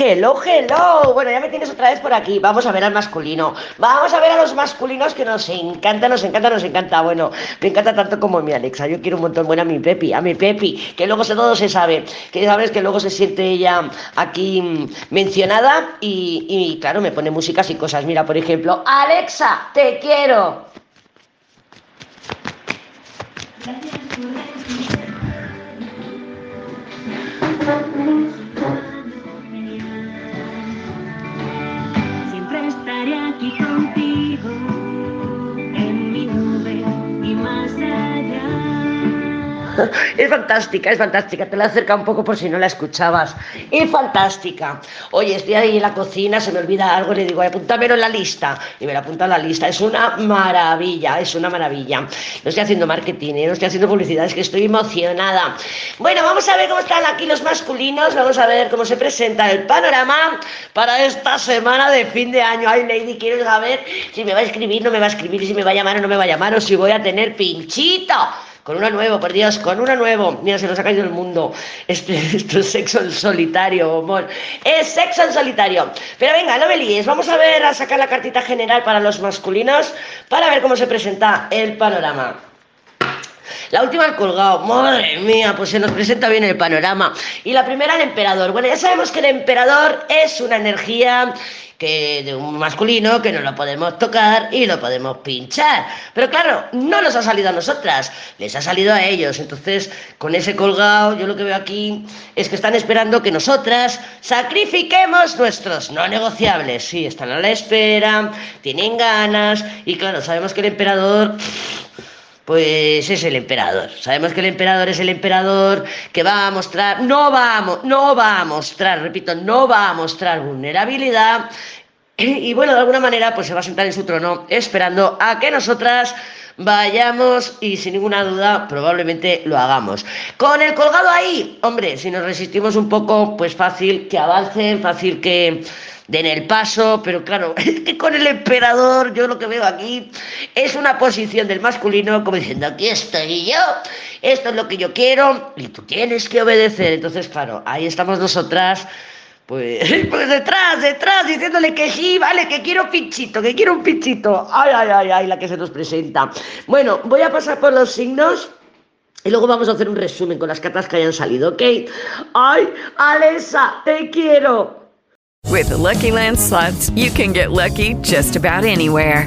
Hello, hello. Bueno, ya me tienes otra vez por aquí. Vamos a ver al masculino. Vamos a ver a los masculinos que nos encanta, nos encanta, nos encanta. Bueno, me encanta tanto como mi Alexa. Yo quiero un montón. Bueno, a mi Pepi, a mi Pepi, que luego se, todo se sabe. Que sabes que luego se siente ella aquí mencionada y, y claro, me pone músicas y cosas. Mira, por ejemplo, Alexa, te quiero. Siempre estaré aquí Es fantástica, es fantástica. Te la acerca un poco por si no la escuchabas. Es fantástica. Oye, estoy ahí en la cocina, se me olvida algo, le digo, apúntamelo en la lista. Y me la apunta en la lista. Es una maravilla, es una maravilla. No estoy haciendo marketing, ¿eh? no estoy haciendo publicidad, es que estoy emocionada. Bueno, vamos a ver cómo están aquí los masculinos. Vamos a ver cómo se presenta el panorama para esta semana de fin de año. Ay, Lady, quiero saber si me va a escribir, no me va a escribir, si me va a llamar o no me va a llamar, o si voy a tener pinchito. Con uno nuevo, por Dios, con uno nuevo. Mira, se nos ha caído el mundo. Esto es sexo en solitario, amor. Es sexo en solitario. Pero venga, no me líes. Vamos a ver, a sacar la cartita general para los masculinos para ver cómo se presenta el panorama. La última al colgado, madre mía, pues se nos presenta bien el panorama. Y la primera el emperador. Bueno, ya sabemos que el emperador es una energía que de un masculino que no lo podemos tocar y lo podemos pinchar. Pero claro, no nos ha salido a nosotras, les ha salido a ellos. Entonces, con ese colgado, yo lo que veo aquí es que están esperando que nosotras sacrifiquemos nuestros no negociables. Sí, están a la espera, tienen ganas y claro, sabemos que el emperador pues es el emperador. Sabemos que el emperador es el emperador que va a mostrar, no va a, no va a mostrar, repito, no va a mostrar vulnerabilidad. Y bueno, de alguna manera, pues se va a sentar en su trono esperando a que nosotras vayamos y sin ninguna duda probablemente lo hagamos. Con el colgado ahí, hombre, si nos resistimos un poco, pues fácil que avancen, fácil que den el paso, pero claro, es que con el emperador yo lo que veo aquí es una posición del masculino como diciendo, aquí estoy yo, esto es lo que yo quiero y tú tienes que obedecer. Entonces, claro, ahí estamos nosotras. Pues, pues detrás, detrás, diciéndole que sí, vale, que quiero pinchito, que quiero un pinchito. Ay, ay, ay, ay, la que se nos presenta. Bueno, voy a pasar por los signos. Y luego vamos a hacer un resumen con las cartas que hayan salido, ¿ok? ¡Ay, Alesa, te quiero! With Lucky Land slots, you can get lucky just about anywhere.